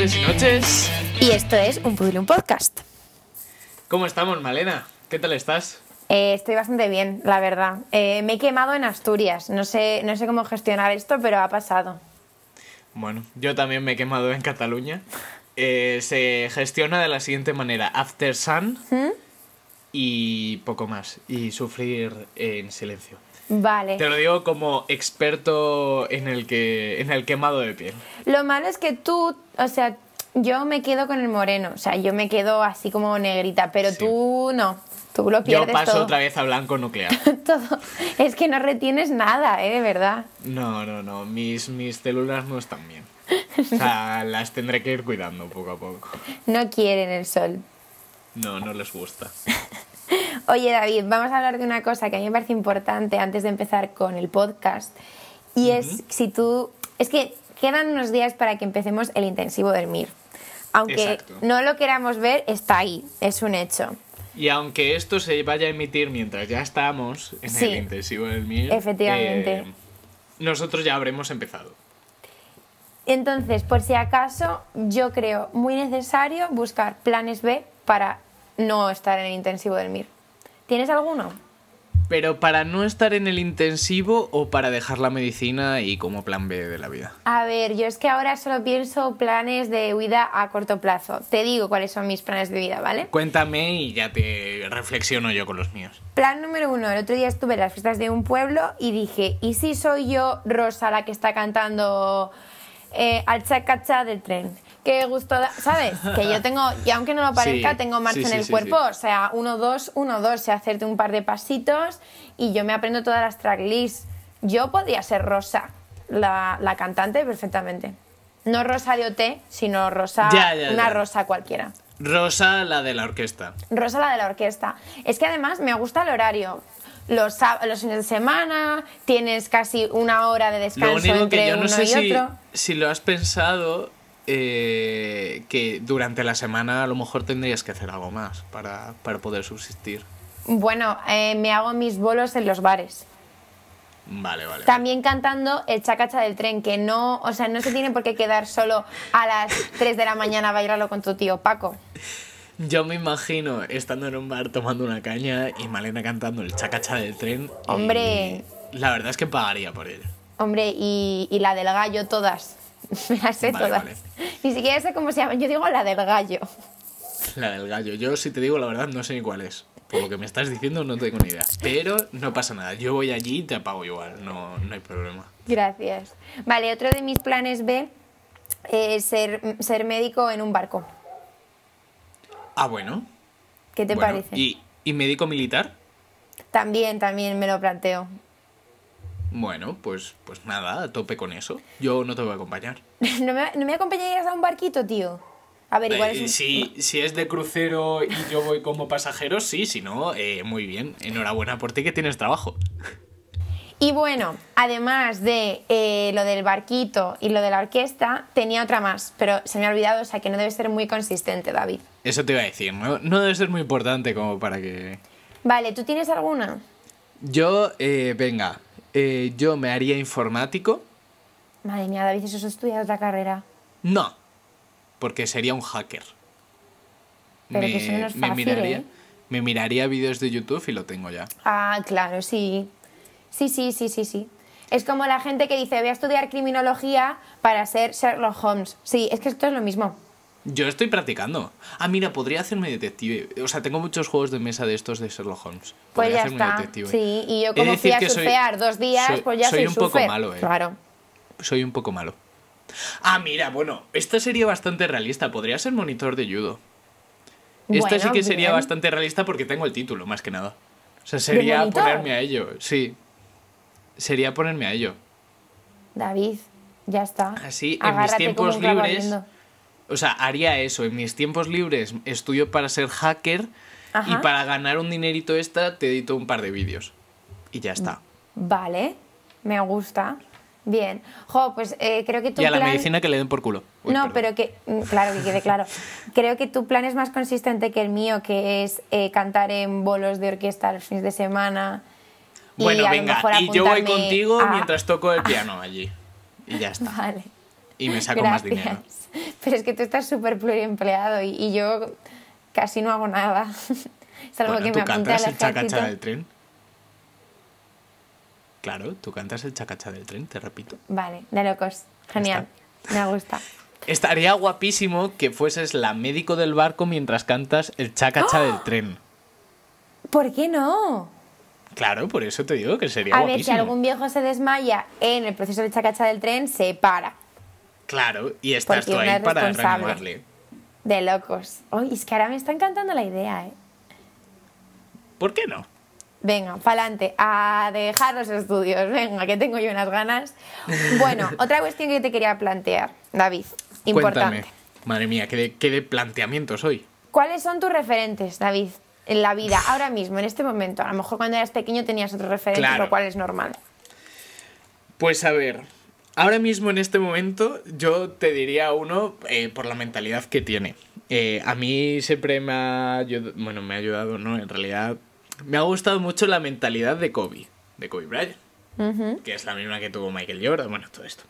Tardes y noches. Y esto es un Pudilum Podcast. ¿Cómo estamos, Malena? ¿Qué tal estás? Eh, estoy bastante bien, la verdad. Eh, me he quemado en Asturias. No sé, no sé cómo gestionar esto, pero ha pasado. Bueno, yo también me he quemado en Cataluña. Eh, se gestiona de la siguiente manera: After Sun y poco más. Y sufrir en silencio. Vale. Te lo digo como experto en el que en el quemado de piel. Lo malo es que tú, o sea, yo me quedo con el moreno. O sea, yo me quedo así como negrita, pero Sí. tú no. Tú lo pierdes Yo paso todo. otra vez a blanco nuclear. todo. Es que no retienes nada, ¿eh? De verdad. No, no, no. Mis, mis células no están bien. O sea, las tendré que ir cuidando poco a poco. No quieren el sol. No, no les gusta. Oye David, vamos a hablar de una cosa que a mí me parece importante antes de empezar con el podcast. Y es si tú... Es que quedan unos días para que empecemos el intensivo del MIR. Aunque Exacto. no lo queramos ver, está ahí, es un hecho. Y aunque esto se vaya a emitir mientras ya estamos en Sí. el intensivo del MIR, Efectivamente. eh, nosotros ya habremos empezado. Entonces, por si acaso, yo creo muy necesario buscar planes B para no estar en el intensivo del MIR. ¿Tienes alguno? Pero para no estar en el intensivo o para dejar la medicina y como plan B de la vida. A ver, yo es que ahora solo pienso planes de huida a corto plazo. Te digo cuáles son mis planes de vida, ¿vale? Cuéntame y ya te reflexiono yo con los míos. Plan número uno, el otro día estuve en las fiestas de un pueblo y dije, ¿y si soy yo Rosa la que está cantando eh, al chacacha del tren? Qué gusto da, ¿sabes? Que yo tengo, y aunque no lo parezca, Sí, tengo marcha sí, en el cuerpo, o sea, uno, dos, uno, dos, sé hacerte un par de pasitos y yo me aprendo todas las tracklists. Yo podría ser Rosa, la, la cantante, perfectamente. No Rosa de OT, sino Rosa, Ya, ya, una ya. Rosa cualquiera. Rosa, la de la orquesta. Rosa la de la orquesta. Es que además me gusta el horario. Los, los fines de semana tienes casi una hora de Lo descanso único entre que yo no uno sé y si, otro. si lo has pensado eh, que durante la semana a lo mejor tendrías que hacer algo más para, para poder subsistir. Bueno, eh, me hago mis bolos en los bares. Vale, vale. También cantando el chacacha del tren, que no, o sea, no se tiene por qué quedar solo a las 3 de la mañana a bailarlo con tu tío Paco. Yo me imagino estando en un bar tomando una caña y Malena cantando el chacacha del tren. Hombre. La verdad es que pagaría por ello. Hombre, y, y la del gallo, todas. Me las sé Vale, todas. vale. Ni siquiera sé cómo se llama. Yo digo la del gallo. La del gallo. Yo, si te digo la verdad, no sé ni cuál es. Por lo que me estás diciendo, no tengo ni idea. Pero no pasa nada. Yo voy allí y te apago igual. No, no hay problema. Gracias. Vale, otro de mis planes B es ser, ser médico en un barco. Ah, bueno. ¿Qué te Bueno, parece? ¿Y, ¿Y médico militar? También, también me lo planteo. Bueno, pues, pues nada, a tope con eso. Yo no te voy a acompañar. ¿No me, no me acompañarías a un barquito, tío? A ver, igual Eh, es si, si es de crucero y yo voy como pasajero, sí, si no, eh, muy bien. Enhorabuena por ti que tienes trabajo. Y bueno, además de eh, lo del barquito y lo de la orquesta, tenía otra más, pero se me ha olvidado, o sea que no debe ser muy consistente, David. Eso te iba a decir, ¿no? No debe ser muy importante como para que... Vale, ¿tú tienes alguna? Yo, venga, eh, yo me haría informático. Madre mía, David, eso es estudiar otra carrera. No, porque sería un hacker. Pero que eso no es fácil, miraría, ¿eh? me miraría vídeos de YouTube y lo tengo ya. Ah, claro, sí. Sí, sí, sí, sí, sí. Es como la gente que dice, voy a estudiar criminología para ser Sherlock Holmes. Sí, es que esto es lo mismo. Yo estoy practicando. Ah, mira, podría hacerme detective. O sea, tengo muchos juegos de mesa de estos de Sherlock Holmes. Pues Podría ya hacerme está. detective. Sí, y yo como fui a que soy- surfear dos días, soy- pues ya soy soy un poco malo, eh. Claro. Soy un poco malo. Ah, mira, bueno, esta sería bastante realista. Podría ser monitor de judo. Esta sí que sería bien. bastante realista porque tengo el título, más que nada. O sea, sería ponerme a ello. Sí. Sería ponerme a ello. David, ya está. Así, en mis tiempos libres. O sea, haría eso. En mis tiempos libres estudio para ser hacker y para ganar un dinerito extra te edito un par de vídeos. Y ya está. Vale, me gusta. Bien. Jo, pues eh, creo que tu Y a la plan... medicina que le den por culo. Uy, no, perdón. pero que, mm, claro, que quede claro. Creo que tu plan es más consistente que el mío, que es eh, cantar en bolos de orquesta los fines de semana. Bueno, venga, y yo voy contigo a- mientras toco el piano allí. Y ya está. Vale. Y me saco más dinero. Pero es que tú estás súper pluriempleado y, y, yo casi no hago nada. Salvo bueno, que me cantas el chacacha del tren? Claro, tú cantas el chacacha del tren, te repito. Vale, de locos. Genial. Me gusta. Estaría guapísimo que fueses la médico del barco mientras cantas el chacacha del ¡Oh! tren. ¿Por qué no? Claro, por eso te digo que sería A guapísimo. ver, si algún viejo se desmaya en el proceso de chacacha del tren, se para. Claro, y estás tú ahí para reanimarle. De locos. Uy, es que ahora me está encantando la idea, ¿eh? ¿Por qué no? Venga, pa'lante, a dejar los estudios. Venga, que tengo yo unas ganas. Bueno, otra cuestión que te quería plantear, David. Importante. Cuéntame. Madre mía, ¿qué de, qué de planteamientos hoy? ¿Cuáles son tus referentes, David, en la vida, ahora mismo, en este momento? A lo mejor cuando eras pequeño tenías otros referentes, Claro. lo cual es normal. Pues a ver, ahora mismo en este momento yo te diría uno eh, por la mentalidad que tiene. Eh, a mí siempre me ha ayudado, bueno, me ha ayudado, ¿no? En realidad me ha gustado mucho la mentalidad de Kobe, de Kobe Bryant, que es la misma que tuvo Michael Jordan, bueno, todo esto.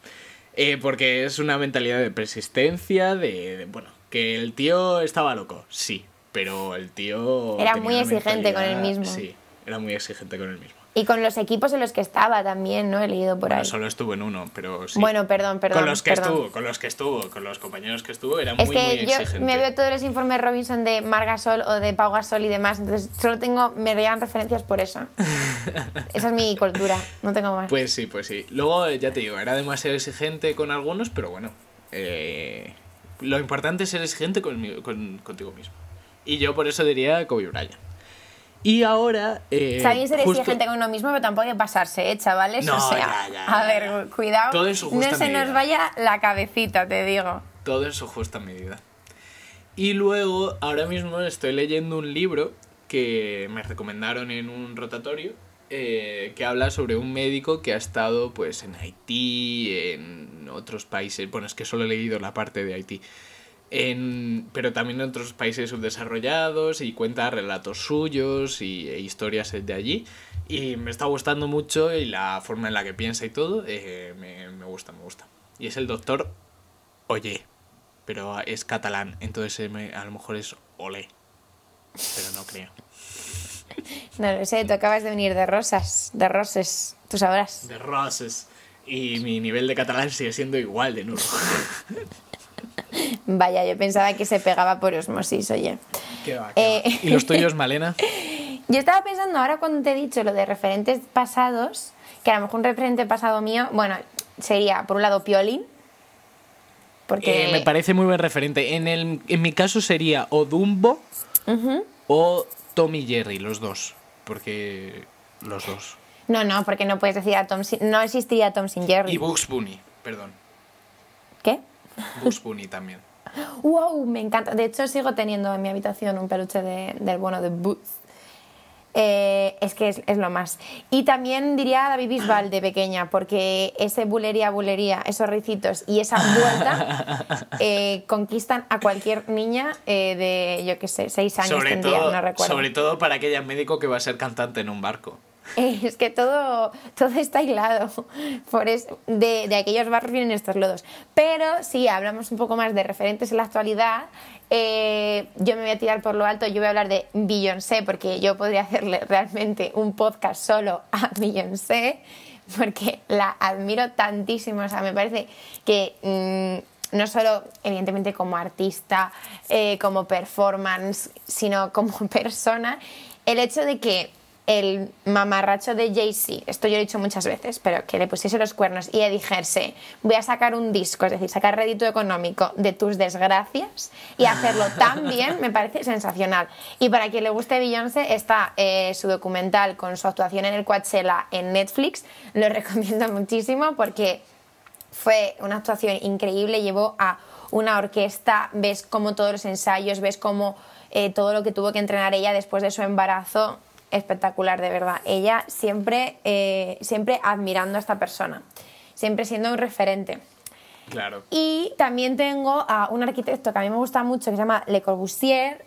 Eh, porque es una mentalidad de persistencia, de, de, bueno, que el tío estaba loco, sí, pero el tío... Era muy exigente con él mismo. Sí, era muy exigente con él mismo. Y con los equipos en los que estaba también, ¿no? He leído por Bueno, ahí. solo estuvo en uno, pero sí. Bueno, perdón, perdón. con los que perdón. estuvo, con los que estuvo, con los compañeros que estuvo, era Es muy, que muy yo exigente. me veo todos los informes Robinson de Margasol o de Pau Gasol y demás, entonces solo tengo, me llegan referencias por eso. Esa es mi cultura, no tengo más. Pues sí, pues sí. Luego, ya te digo, era demasiado exigente con algunos, pero bueno. eh, lo importante es ser exigente conmi- con, contigo mismo. Y yo por eso diría Kobe Bryant. Y ahora. Eh, Está bien ser justo- exigente con uno mismo, pero tampoco hay que pasarse, ¿eh, chavales? No, o sea, ya, ya, a ver, cuidado, Todo en su no se nos vaya la cabecita, te digo. Todo en su justa medida. Y luego, ahora mismo estoy leyendo un libro que me recomendaron en un rotatorio eh, que habla sobre un médico que ha estado pues en Haití, en otros países. Bueno, es que solo he leído la parte de Haití. En, pero también en otros países subdesarrollados y cuenta relatos suyos y, e historias de allí. Y me está gustando mucho y la forma en la que piensa y todo, eh, me, me gusta, me gusta. Y es el doctor Oye, pero es catalán, entonces eh, me- a lo mejor es Olé. Pero no creo. No lo sé, tú acabas de venir de rosas, de roses, tú sabrás. De Roses. Y mi nivel de catalán sigue siendo igual de nulo. Vaya, yo pensaba que se pegaba por osmosis, oye. ¿Qué va, qué Eh, va? ¿Y los tuyos, Malena? Yo estaba pensando ahora cuando te he dicho lo de referentes pasados, que a lo mejor un referente pasado mío, bueno, sería por un lado Piolín, porque... Eh, me parece muy buen referente. En, el, en mi caso sería o Dumbo o Tommy Jerry, los dos. Porque los dos. No, no, porque no puedes decir a Tom sin... No existiría Tom sin Jerry. Y Bugs Bunny, perdón. ¿Qué? Bugs Bunny también. ¡Wow! Me encanta. De hecho, sigo teniendo en mi habitación un peluche de- del bueno de Boots. Eh, es que es, es lo más. Y también diría David Bisbal de pequeña, porque ese bulería, bulería, esos ricitos y esa vuelta eh, conquistan a cualquier niña eh, de, yo qué sé, seis años Sobre tendría, todo, no recuerdo. sobre todo para aquella médico que va a ser cantante en un barco. Es que todo, todo está hilado. Por de, de aquellos barrios vienen estos lodos. Pero si hablamos un poco más de referentes en la actualidad, eh, yo me voy a tirar por lo alto. Yo voy a hablar de Beyoncé, porque yo podría hacerle realmente un podcast solo a Beyoncé, porque la admiro tantísimo. O sea, me parece que. mm, no solo, evidentemente, como artista, eh, como performance, sino como persona, el hecho de que el mamarracho de Jay-Z, esto yo lo he dicho muchas veces, pero que le pusiese los cuernos y le dijese, voy a sacar un disco, es decir, sacar rédito económico de tus desgracias y hacerlo tan bien, me parece sensacional. Y para quien le guste Beyoncé, está eh, su documental con su actuación en el Coachella en Netflix, lo recomiendo muchísimo porque fue una actuación increíble, llevó a una orquesta, ves como todos los ensayos, ves como eh, todo lo que tuvo que entrenar ella después de su embarazo, espectacular de verdad. Ella siempre, eh, siempre admirando a esta persona, siempre siendo un referente. Claro. Y también tengo a un arquitecto que a mí me gusta mucho, que se llama Le Corbusier,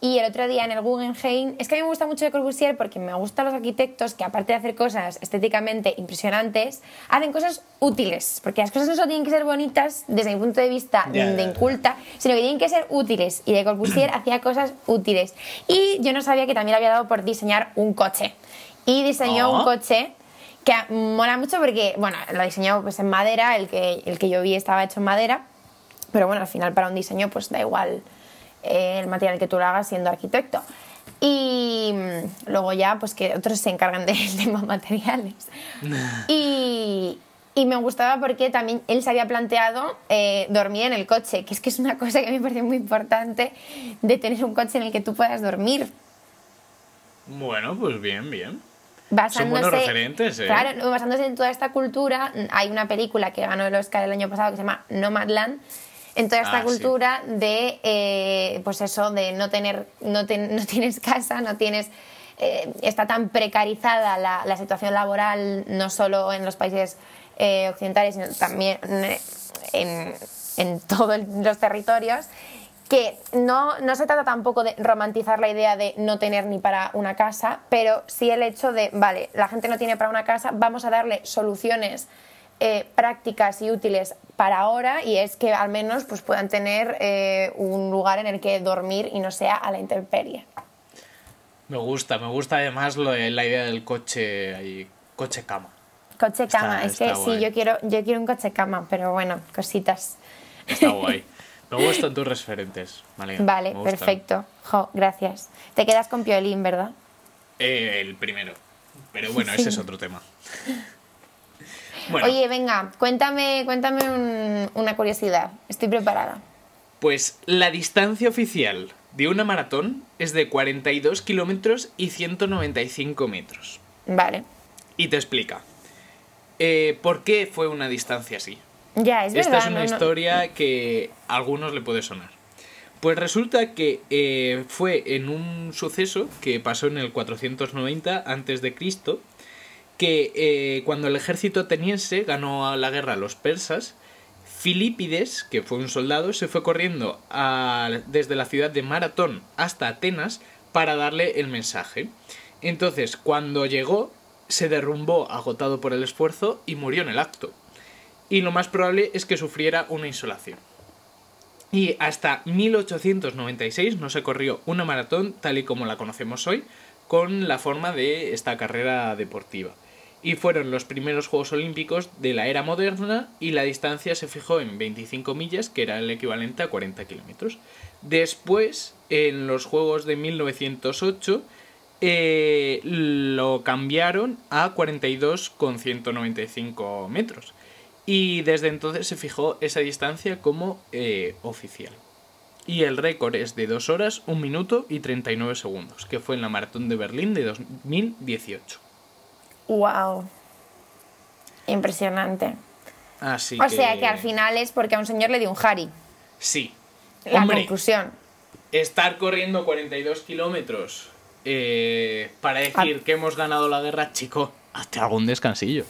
Y el otro día en el Guggenheim, es que a mí me gusta mucho Le Corbusier porque me gustan los arquitectos que aparte de hacer cosas estéticamente impresionantes, hacen cosas útiles, porque las cosas no solo tienen que ser bonitas desde mi punto de vista de inculta, sino que tienen que ser útiles. Y Le Corbusier hacía cosas útiles. Y yo no sabía que también había dado por diseñar un coche. Y diseñó Oh. un coche que mola mucho porque, bueno, lo diseñó pues en madera, el que, el que yo vi estaba hecho en madera, pero bueno, al final para un diseño pues da igual el material que tú lo hagas siendo arquitecto. Y luego ya pues que otros se encargan del tema materiales. y, y me gustaba porque también él se había planteado eh, dormir en el coche, que es que es una cosa que a mí me parece muy importante de tener un coche en el que tú puedas dormir. Bueno, pues bien, bien. basándose, buenos referentes, ¿eh? Claro, basándose en toda esta cultura, hay una película que ganó el Oscar el año pasado que se llama Nomadland. En toda esta Ah, sí. cultura de, eh, pues eso, de no tener, no, no tienes casa, no tienes, eh, está tan precarizada la, la situación laboral, no solo en los países eh, occidentales, sino también en, en todos los territorios, que no, no se trata tampoco de romantizar la idea de no tener ni para una casa, pero sí el hecho de, vale, la gente no tiene para una casa, vamos a darle soluciones eh, prácticas y útiles para ahora y es que al menos pues, puedan tener eh, un lugar en el que dormir y no sea a la intemperie. Me gusta, me gusta además lo de la idea del coche ahí, coche cama. Coche Está- cama, es que sí, yo quiero, yo quiero un coche cama, pero bueno, cositas. Está guay. Me gustan tus referentes, María. Vale, me perfecto. Jo, gracias. Te quedas con Piolín, ¿verdad? Eh, el primero. Pero bueno, ese es otro tema. Bueno, Oye, venga, cuéntame, cuéntame un- una curiosidad. Estoy preparada. pues la distancia oficial de una maratón es de 42 kilómetros y 195 metros. Vale. Y te explica. Eh, ¿Por qué fue una distancia así? Ya, es Esta verdad. es una no, no- historia que a algunos le puede sonar. Pues resulta que eh, fue en un suceso que pasó en el 490 antes de Cristo, que eh, cuando el ejército ateniense ganó la guerra a los persas, Filipides, que fue un soldado, se fue corriendo desde la ciudad de Maratón hasta Atenas para darle el mensaje. Entonces, cuando llegó, se derrumbó agotado por el esfuerzo y murió en el acto y lo más probable es que sufriera una insolación. Y hasta 1896 no se corrió una maratón tal y como la conocemos hoy, con la forma de esta carrera deportiva. Y fueron los primeros Juegos Olímpicos de la era moderna y la distancia se fijó en 25 millas, que era el equivalente a 40 kilómetros. Después, en los Juegos de 1908, eh, lo cambiaron a 42,195 metros. Y desde entonces se fijó esa distancia como eh, oficial. Y el récord es de 2 horas, 1 minuto y 39 segundos, que fue en la maratón de Berlín de 2018. Wow. Impresionante. Así O sea que al final es porque a un señor le dio un Harry. Sí. La Hombre, conclusión. estar corriendo 42 kilómetros eh, para decir que hemos ganado la guerra, chico, hazte algún descansillo.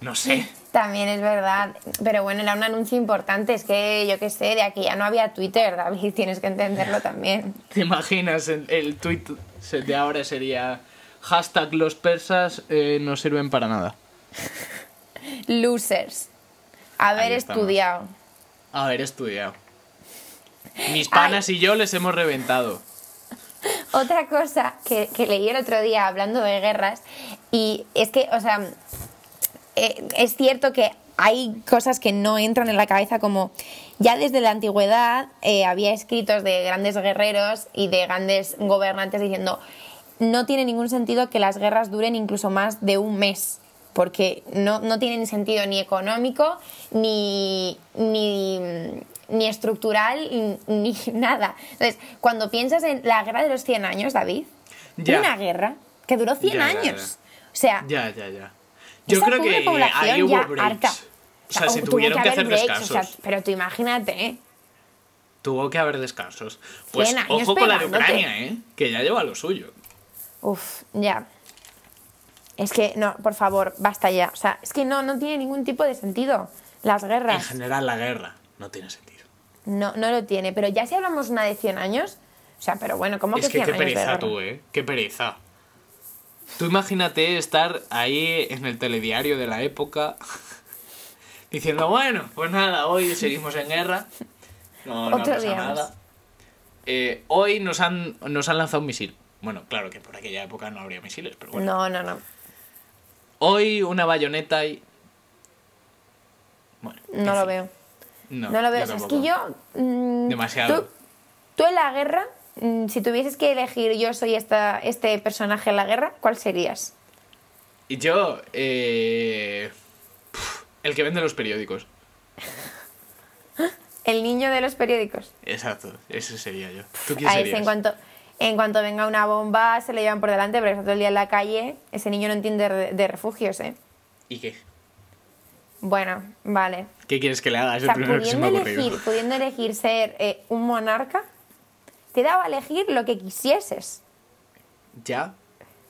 No sé. También es verdad. Pero bueno, era un anuncio importante. Es que yo qué sé, de aquí ya no había Twitter, David. Tienes que entenderlo también. ¿Te imaginas? El, el tweet de ahora sería hashtag los persas eh, no sirven para nada. Losers. Haber estudiado. Haber estudiado. Mis panas y yo les hemos reventado. Otra cosa que, que leí el otro día hablando de guerras, y es que, o sea, eh, es cierto que hay cosas que no entran en la cabeza como ya desde la antigüedad eh, había escritos de grandes guerreros y de grandes gobernantes diciendo no tiene ningún sentido que las guerras duren incluso más de un mes porque no, no tienen sentido ni económico ni, ni, ni estructural ni nada. Entonces, cuando piensas en la guerra de los 100 años, David, Ya. una guerra que duró 100 Ya, ya, años. ya. O sea, Ya, ya, ya. Yo esa creo que población ahí hubo ya breaks. harta. O sea, se tuvo tuvieron que, hacer breaks, descansos. o sea, pero tú imagínate, ¿eh? Tuvo que haber descansos. Pues 100 años ojo con la de. Ucrania, ¿eh? Que ya lleva lo suyo. Uf, ya. Es que, no, por favor, basta ya. O sea, es que no, no tiene ningún tipo de sentido. Las En guerras. general, la guerra no tiene sentido. No, no lo tiene. Pero ya si hablamos una de 100 años, O sea, pero bueno, ¿cómo Es que que 100 qué años de pereza guerra? tú, ¿eh? Qué pereza. Tú imagínate estar ahí en el telediario de la época diciendo, bueno, pues nada, hoy seguimos en guerra. No, no Otro pasa nada. Eh, hoy nos han, nos han lanzado un misil. Bueno, claro que por aquella época no habría misiles, pero bueno. No, no, no. Hoy una bayoneta y... Bueno. en No lo fin. veo. No, No, lo veo. yo O sea, es que yo. mm, Demasiado. Tú, tú en la guerra, mm, si tuvieses que elegir yo soy esta, este personaje en la guerra, ¿cuál serías? Y yo, eh... el que vende los periódicos. El niño de los periódicos. Exacto, ese sería yo. ¿Tú quién A ese, serías? en cuanto, en cuanto venga una bomba, se le llevan por delante, pero está todo el día en la calle. Ese niño no entiende de, refugios, ¿eh? ¿Y qué? Bueno, vale. ¿Qué quieres que le haga? Es O sea, el primero que se me pudiendo elegir, pudiendo elegir ser eh, un monarca, te daba a elegir lo que quisieses. Ya.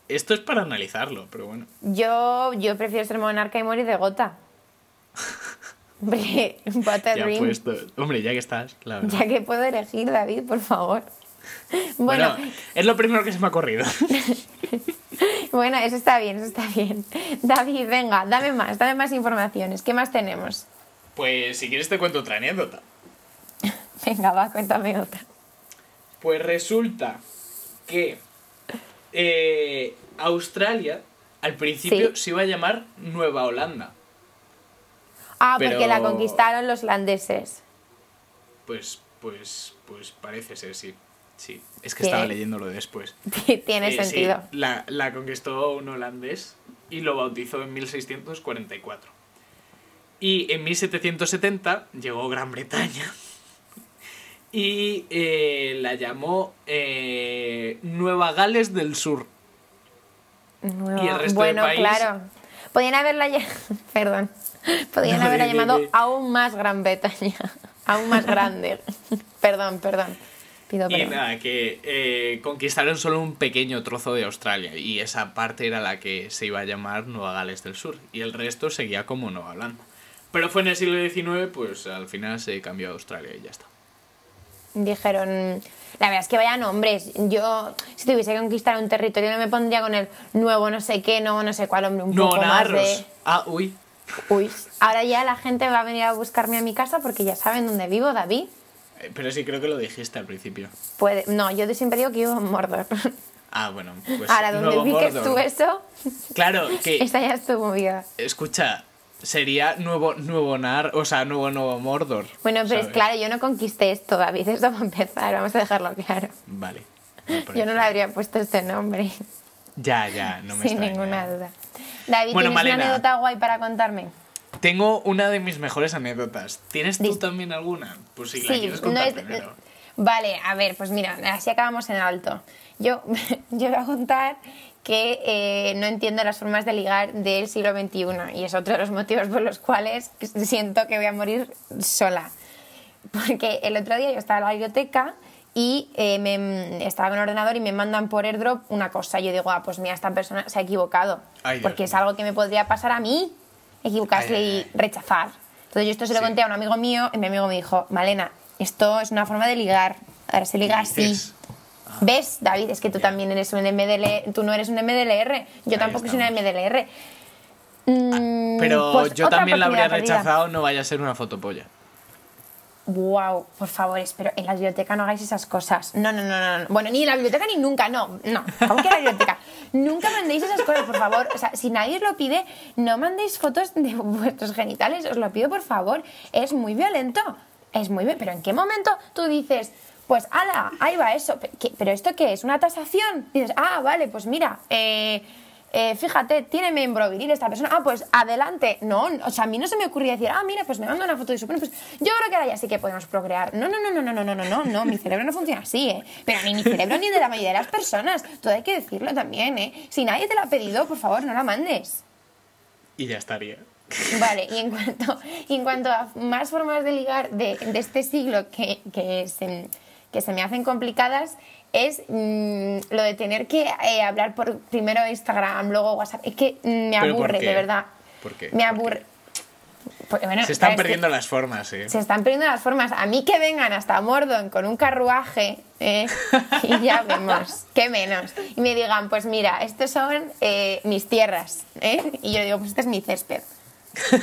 Esto es para analizarlo, pero bueno. Yo, yo prefiero ser monarca y morir de gota. Hombre, Ya puesto. Hombre, ya que estás, la verdad. Ya que puedo elegir, David, por favor. Bueno, Bueno, es lo primero que se me ha ocurrido. bueno, eso está bien, eso está bien. David, venga, dame más, dame más informaciones. ¿Qué más tenemos? pues si quieres te cuento otra anécdota. Venga, va, cuéntame otra. Pues resulta que eh, Australia al principio Sí. se iba a llamar Nueva Holanda. Ah, porque la conquistaron los holandeses. Pues, pues, pues parece ser, sí. Sí, es que estaba leyéndolo después. Tiene Eh, sí, sentido. la, la conquistó un holandés y lo bautizó en 1644. Y en 1770 llegó Gran Bretaña y eh, la llamó eh, Nueva Gales del Sur. Nueva- y el resto bueno, del país- claro. Podían haberla lla- Perdón. Podían haberla llamado aún más Gran Bretaña. aún más grande. perdón, perdón. Pido Y nada, que eh, conquistaron solo un pequeño trozo de Australia y esa parte era la que se iba a llamar Nueva Gales del Sur y el resto seguía como Nueva Holanda. Pero fue en el siglo XIX, pues al final se cambió a Australia y ya está. Dijeron, la verdad es que vaya nombres. Yo, si tuviese que conquistar un territorio, no me pondría con el nuevo no sé qué, nuevo no sé cuál, hombre, un No, poco más narros. de... Ah, uy. Uy, ahora ya la gente va a venir a buscarme a mi casa porque ya saben dónde vivo, David. Eh, Pero sí creo que lo dijiste al principio. Puede... No, yo siempre digo que vivo en Mordor. Ah, bueno, pues ahora, donde Nuevo ubiques Mordor. tú eso, Claro, que esa ya es tu movida. escucha, sería nuevo nuevo Nar, o sea, nuevo nuevo Mordor. Bueno, pero es claro, yo no conquisté esto, David, eso va a empezar, vamos a dejarlo claro. Vale. Yo no le habría puesto este nombre, Ya, ya, no me sin ninguna duda. David, Bueno, ¿tienes Malena. una anécdota guay para contarme? Tengo una de mis mejores anécdotas. ¿Tienes tú Dis- también alguna? Pues si la quieres no contar es- primero. Vale, a ver, pues mira, así acabamos en alto. Yo, yo voy a contar que eh, no entiendo las formas de ligar del siglo XXI y es otro de los motivos por los cuales siento que voy a morir sola. Porque el otro día yo estaba en la biblioteca y eh, me, estaba el ordenador y me mandan por airdrop una cosa. Yo digo, ah, pues mira, esta persona se ha equivocado. Ay, Dios porque es algo que me podría pasar a mí, equivocarse Ay, ay, y ay. rechazar. Entonces yo esto se lo Sí. conté a un amigo mío y mi amigo me dijo, Malena, esto es una forma de ligar. Ahora se liga ¿Qué así. ¿Ves, David? Es que tú también eres un MDL, tú no eres un MDLR, yo Ahí tampoco soy una estamos. MDLR. Mm, Pero pues yo también la habría oportunidad perdida. rechazado, no vaya a ser una fotopolla. Wow, por favor, espero, en la biblioteca no hagáis esas cosas. No, no, no, no. no. Bueno, ni en la biblioteca ni nunca, no, no. ¿Cómo que en la biblioteca? nunca mandéis esas cosas, por favor. O sea, si nadie os lo pide, no mandéis fotos de vuestros genitales, os lo pido, por favor. Es muy violento. Es muy bien. Pero ¿en qué momento tú dices, pues, ala, ahí va eso? ¿Pe- qué- ¿Pero esto qué es? ¿Una tasación? Dices, ah, vale, pues mira, eh, eh, fíjate, tiene miembro viril esta persona. Ah, pues adelante. No, o sea, a mí no se me ocurría decir, ah, mira, pues me manda una foto de su pene. Pues yo creo que ahora ya sí que podemos procrear. No, no, no, no, no, no, no, no, no, no, mi cerebro no funciona así, ¿eh? Pero ni mi cerebro ni de la mayoría de las personas. Todo hay que decirlo también, ¿eh? Si nadie te la ha pedido, por favor, no la mandes. Y ya estaría. Vale, y en cuanto, y en cuanto a más formas de ligar de, de este siglo que, que, se, que se me hacen complicadas, es mm, lo de tener que eh, hablar por primero Instagram, luego WhatsApp. Es que me ¿Pero por aburre, de verdad. ¿Por qué? Me ¿Por aburre. Pues, bueno, Se están perdiendo las formas, eh. Se están perdiendo las formas. A mí que vengan hasta Mordon con un carruaje ¿eh? y ya vemos, qué menos. Y me digan, pues mira, estos son eh, mis tierras. ¿eh? Y yo digo, pues este es mi césped.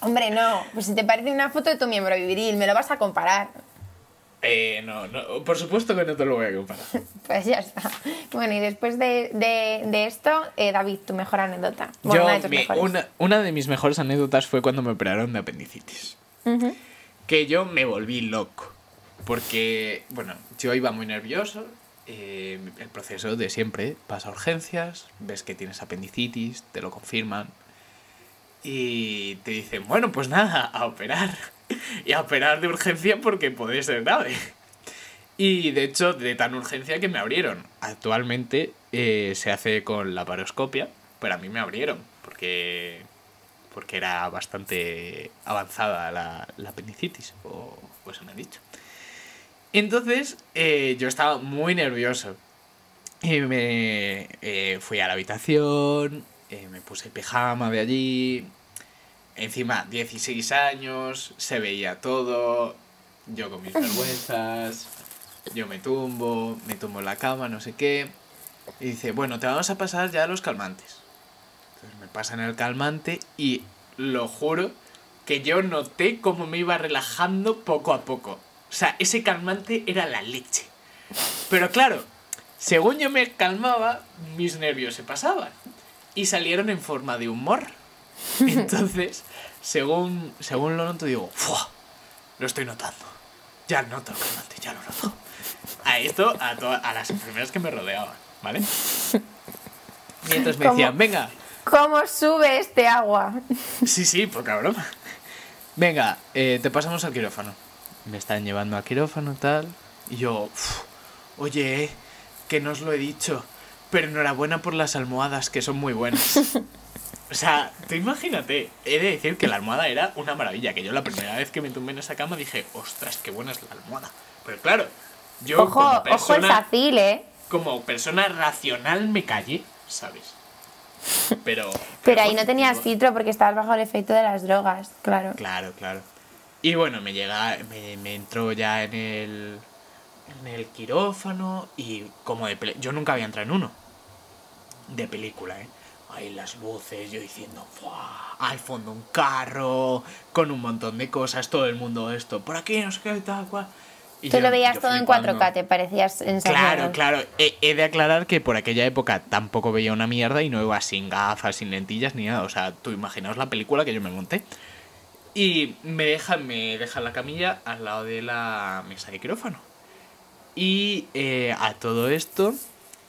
Hombre, no, pues si te parece una foto de tu miembro viril, me lo vas a comparar. Eh, no, no, por supuesto que no te lo voy a comparar. Pues ya está. Bueno, y después de, de- de esto, eh, David, tu mejor anécdota. Bueno, una de Yo, tus mi- mejores. una, una de mis mejores anécdotas fue cuando me operaron de apendicitis. Que yo me volví loco. Porque, bueno, yo iba muy nervioso. eh, el proceso de siempre, pasa a urgencias, ves que tienes apendicitis, te lo confirman. Y te dicen, bueno, pues nada, a operar. Y a operar de urgencia porque puede ser grave. Y de hecho, de tan urgencia que me abrieron. Actualmente eh, se hace con la paroscopia, pero a mí me abrieron porque, porque era bastante avanzada la, la apendicitis, o pues me han dicho. Entonces eh, yo estaba muy nervioso. Y me eh, fui a la habitación, me puse pijama de allí. Encima, 16 años, se veía todo. Yo con mis vergüenzas. Yo me tumbo, me tumbo en la cama, no sé qué. Y dice, bueno, te vamos a pasar ya los calmantes. Entonces me pasan el calmante y lo juro que yo noté cómo me iba relajando poco a poco. O sea, ese calmante era la leche. Pero claro, según yo me calmaba, mis nervios se pasaban. Y salieron en forma de humor. Entonces, según, según lo noto, digo, ¡fua! Lo estoy notando. Ya noto el calmante, ya lo noto. A esto, a, to- a las enfermeras que me rodeaban, ¿vale? Mientras me decían, venga, ¿Cómo sube este agua? Sí, sí, poca broma. Venga, eh, te pasamos al quirófano. Me están llevando al quirófano tal. Y yo, "Uf, oye, eh, que no os lo he dicho. Pero enhorabuena por las almohadas, que son muy buenas. O sea, tú imagínate, he de decir que la almohada era una maravilla. Que yo la primera vez que me tumbé en esa cama dije, ostras, qué buena es la almohada. Pero claro, yo Ojo, como ojo persona, ¿eh? como persona racional me callé, ¿sabes? Pero, Pero ahí no tenías filtro porque estabas bajo el efecto de las drogas, claro. Claro, claro. Y bueno, me llega, me, me entró ya en el, en el quirófano y como de Yo nunca había entrado en uno. De película, ¿eh? Ahí las luces, yo diciendo, ¡buah! Al fondo un carro, con un montón de cosas, todo el mundo esto, por aquí, no sé qué, tal cual. Y Tú yo- lo veías todo en flipando. 4K, te parecías ensayado. Claro, claro. He, he de aclarar que por aquella época tampoco veía una mierda y no iba sin gafas, sin lentillas ni nada. O sea, tú imaginaos la película que yo me monté. Y me dejan, me dejan la camilla al lado de la mesa de quirófano. Y eh, a todo esto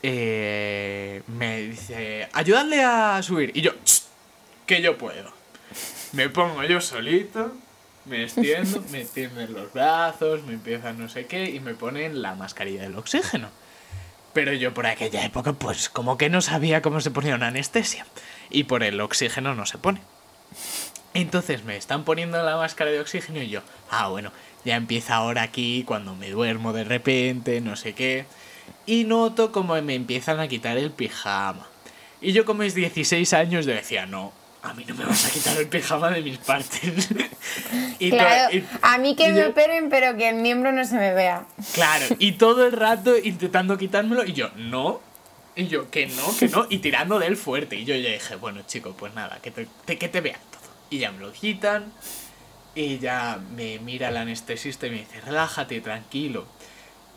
eh, me dice, ayudadle a subir. Y yo, "Ch, que yo puedo. Me pongo yo solito, me extiendo, me tienden los brazos, me empiezan no sé qué y me ponen la mascarilla del oxígeno. Pero yo por aquella época, pues como que no sabía cómo se ponía una anestesia. Y por el oxígeno no se pone. Entonces me están poniendo la máscara de oxígeno y yo, ah, bueno, ya empieza ahora aquí cuando me duermo de repente, no sé qué. Y noto como me empiezan a quitar el pijama. Y yo con mis 16 años yo decía, no, a mí no me vas a quitar el pijama de mis partes. y to- Claro, y- a mí que me yo- operen, pero que el miembro no se me vea. Claro, y todo el rato intentando quitármelo y yo, no. Y yo, que no, que no, y tirando de él fuerte. Y yo ya dije, bueno, chico, pues nada, que te, te- que te vean todo. Y ya me lo quitan. Y ya me mira el anestesista y me dice, relájate, tranquilo.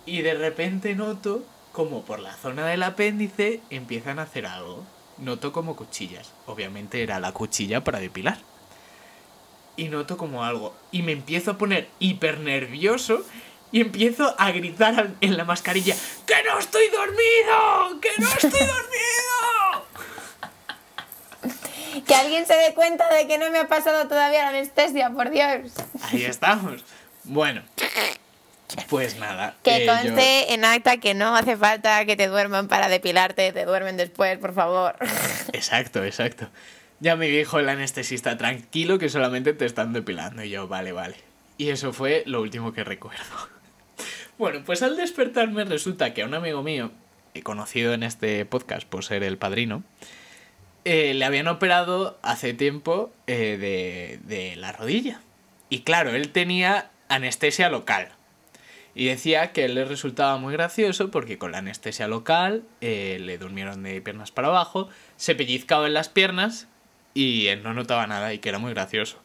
Y de repente noto como por la zona del apéndice empiezan a hacer algo. Noto como cuchillas. Obviamente era la cuchilla para depilar. Y noto como algo. Y me empiezo a poner hiper nervioso. Y empiezo a gritar en la mascarilla: ¡Que no estoy dormido! ¡Que no estoy dormido! Que alguien se dé cuenta de que no me ha pasado todavía la anestesia, por Dios. Ahí estamos. Bueno, pues nada. Que eh, yo- conste en acta que no hace falta que te duerman para depilarte, te duermen después, por favor. Exacto, exacto. Ya me dijo el anestesista, tranquilo que solamente te están depilando. Y yo, vale, vale. Y eso fue lo último que recuerdo. Bueno, pues al despertarme resulta que a un amigo mío, he conocido en este podcast por ser el padrino, eh, le habían operado hace tiempo eh, de, de la rodilla. Y claro, él tenía anestesia local. Y decía que le resultaba muy gracioso porque con la anestesia local eh, le durmieron de piernas para abajo, se pellizcaba en las piernas y él no notaba nada y que era muy gracioso.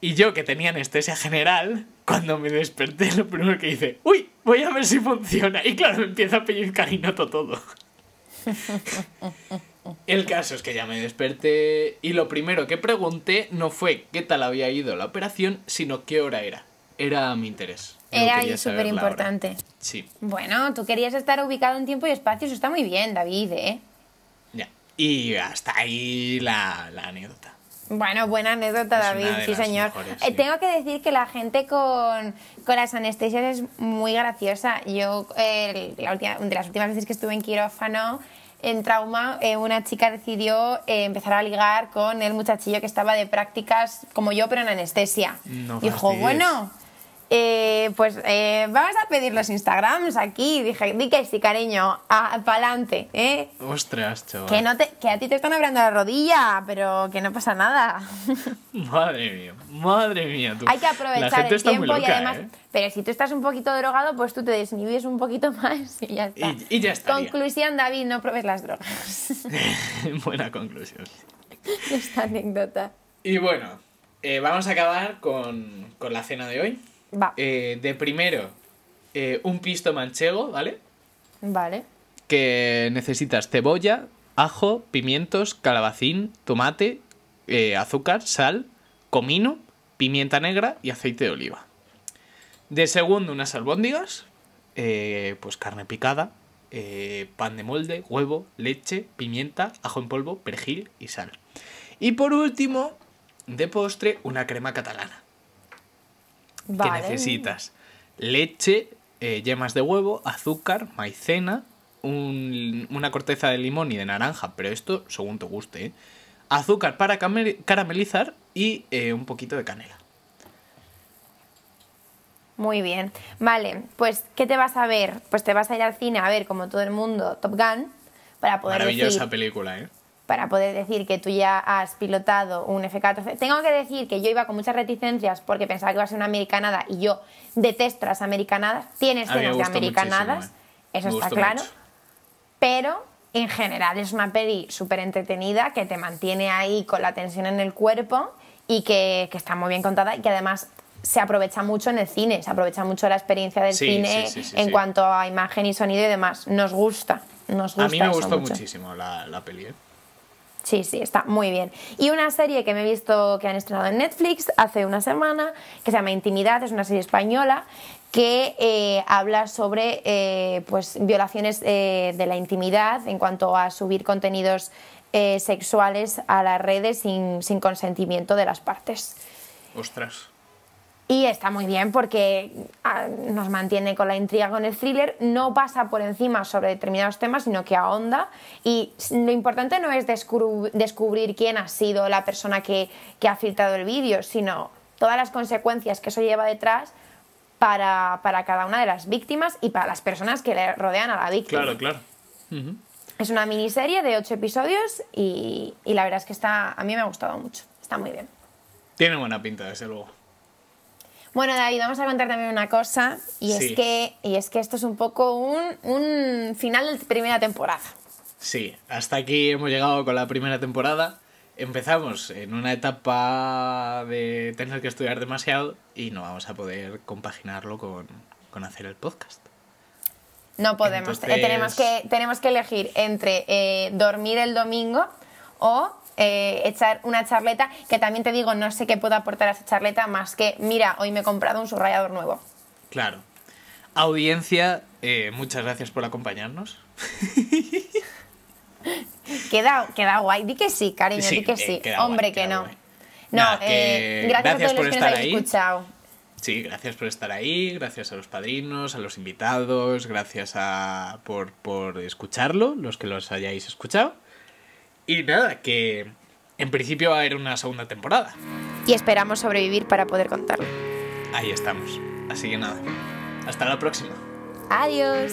Y yo que tenía anestesia general, cuando me desperté lo primero que hice, uy, voy a ver si funciona. Y claro, me empieza a pellizcar y noto todo. El caso es que ya me desperté y lo primero que pregunté no fue qué tal había ido la operación, sino qué hora era. Era mi interés. Era saber súper importante. Sí, Bueno, tú querías estar ubicado en tiempo y espacio, eso está muy bien, David, ¿eh? ya. Y hasta ahí la, la anécdota. Bueno, buena anécdota, David, sí, señor. mejores, Eh, tengo que decir que la gente con, con las anestesias es muy graciosa. Yo, eh, la última, de las últimas veces que estuve en quirófano, en trauma, eh, una chica decidió eh, empezar a ligar con el muchachillo que estaba de prácticas como yo, pero en anestesia. No Dijo, fastidies. bueno, eh, pues eh, vamos a pedir los Instagrams aquí. Dije, di que sí, cariño, para adelante, ¿eh? Ostras, chaval. Que, no te, que a ti te están abriendo la rodilla, pero que no pasa nada. Madre mía, madre mía. Tú. Hay que aprovechar el está tiempo y además. ¿eh? Pero si tú estás un poquito drogado, pues tú te desinhibes un poquito más y ya está. Y- y ya estaría. Conclusión, David, no pruebes las drogas. Buena conclusión. Esta anécdota. Y bueno, eh, vamos a acabar con, con la cena de hoy. Va, Eh, de primero, eh, un pisto manchego, ¿vale? vale. Que necesitas cebolla, ajo, pimientos, calabacín, tomate, eh, azúcar, sal, comino, pimienta negra y aceite de oliva. De segundo, unas albóndigas, pues carne picada, pan de molde, huevo, leche, pimienta, ajo en polvo, perejil y sal. Y por último, de postre, una crema catalana. Vale. que necesitas leche, eh, yemas de huevo, azúcar, maicena, un- una corteza de limón y de naranja, pero esto según te guste, ¿eh? azúcar para caramelizar y eh, un poquito de canela. Muy bien. Vale, pues ¿qué te vas a ver? Pues te vas a ir al cine a ver, como todo el mundo, Top Gun, para poder Maravillosa decir película, ¿eh? Para poder decir que tú ya has pilotado un F-14. Tengo que decir que yo iba con muchas reticencias porque pensaba que iba a ser una americanada y yo detesto las americanadas. Tiene escenas de americanadas, ¿eh? eso está claro. mucho. Pero en general es una peli súper entretenida que te mantiene ahí con la tensión en el cuerpo y que, que está muy bien contada y que además se aprovecha mucho en el cine, se aprovecha mucho la experiencia del Sí, cine sí, sí, en cuanto a imagen y sonido y demás. Nos gusta, nos gusta. A mí me gustó mucho. muchísimo la, la peli, ¿eh? Sí, sí, está muy bien. Y una serie que me he visto que han estrenado en Netflix hace una semana, que se llama Intimidad, es una serie española que eh, habla sobre eh, pues, violaciones eh, de la intimidad en cuanto a subir contenidos eh, sexuales a las redes sin, sin consentimiento de las partes. Ostras. Y está muy bien porque ah, nos mantiene con la intriga con el thriller, no pasa por encima sobre determinados temas, sino que ahonda. Y lo importante no es descubrir quién ha sido la persona que, que ha filtrado el vídeo, sino todas las consecuencias que eso lleva detrás para, para cada una de las víctimas y para las personas que le rodean a la víctima. Claro, claro. Ujú. Es una miniserie de ocho episodios y, y la verdad es que está, a mí me ha gustado mucho. Está muy bien. Tiene buena pinta, desde luego. Bueno, David, vamos a contar también una cosa, y, Sí. es, que, y es que esto es un poco un, un final de primera temporada. Sí, hasta aquí hemos llegado con la primera temporada. Empezamos en una etapa de tener que estudiar demasiado y no vamos a poder compaginarlo con, con hacer el podcast. No podemos, Entonces- eh, tenemos, que, tenemos que elegir entre eh, dormir el domingo o eh, echar una charleta, que también te digo, no sé qué puedo aportar a esa charleta más que, mira, hoy me he comprado un subrayador nuevo. Claro. Audiencia, eh, muchas gracias por acompañarnos. Queda, queda guay, di que sí, cariño, Sí, di que eh, sí. Hombre, guay, que no. guay. No, Nada, eh, que gracias, gracias a todos por los que estar nos habéis ahí. escuchado. Sí, gracias por estar ahí, gracias a los padrinos, a los invitados, gracias a, por, por escucharlo, los que los hayáis escuchado. Y nada, que en principio va a haber una segunda temporada. Y esperamos sobrevivir para poder contarlo. Ahí estamos. Así que nada, hasta la próxima. Adiós.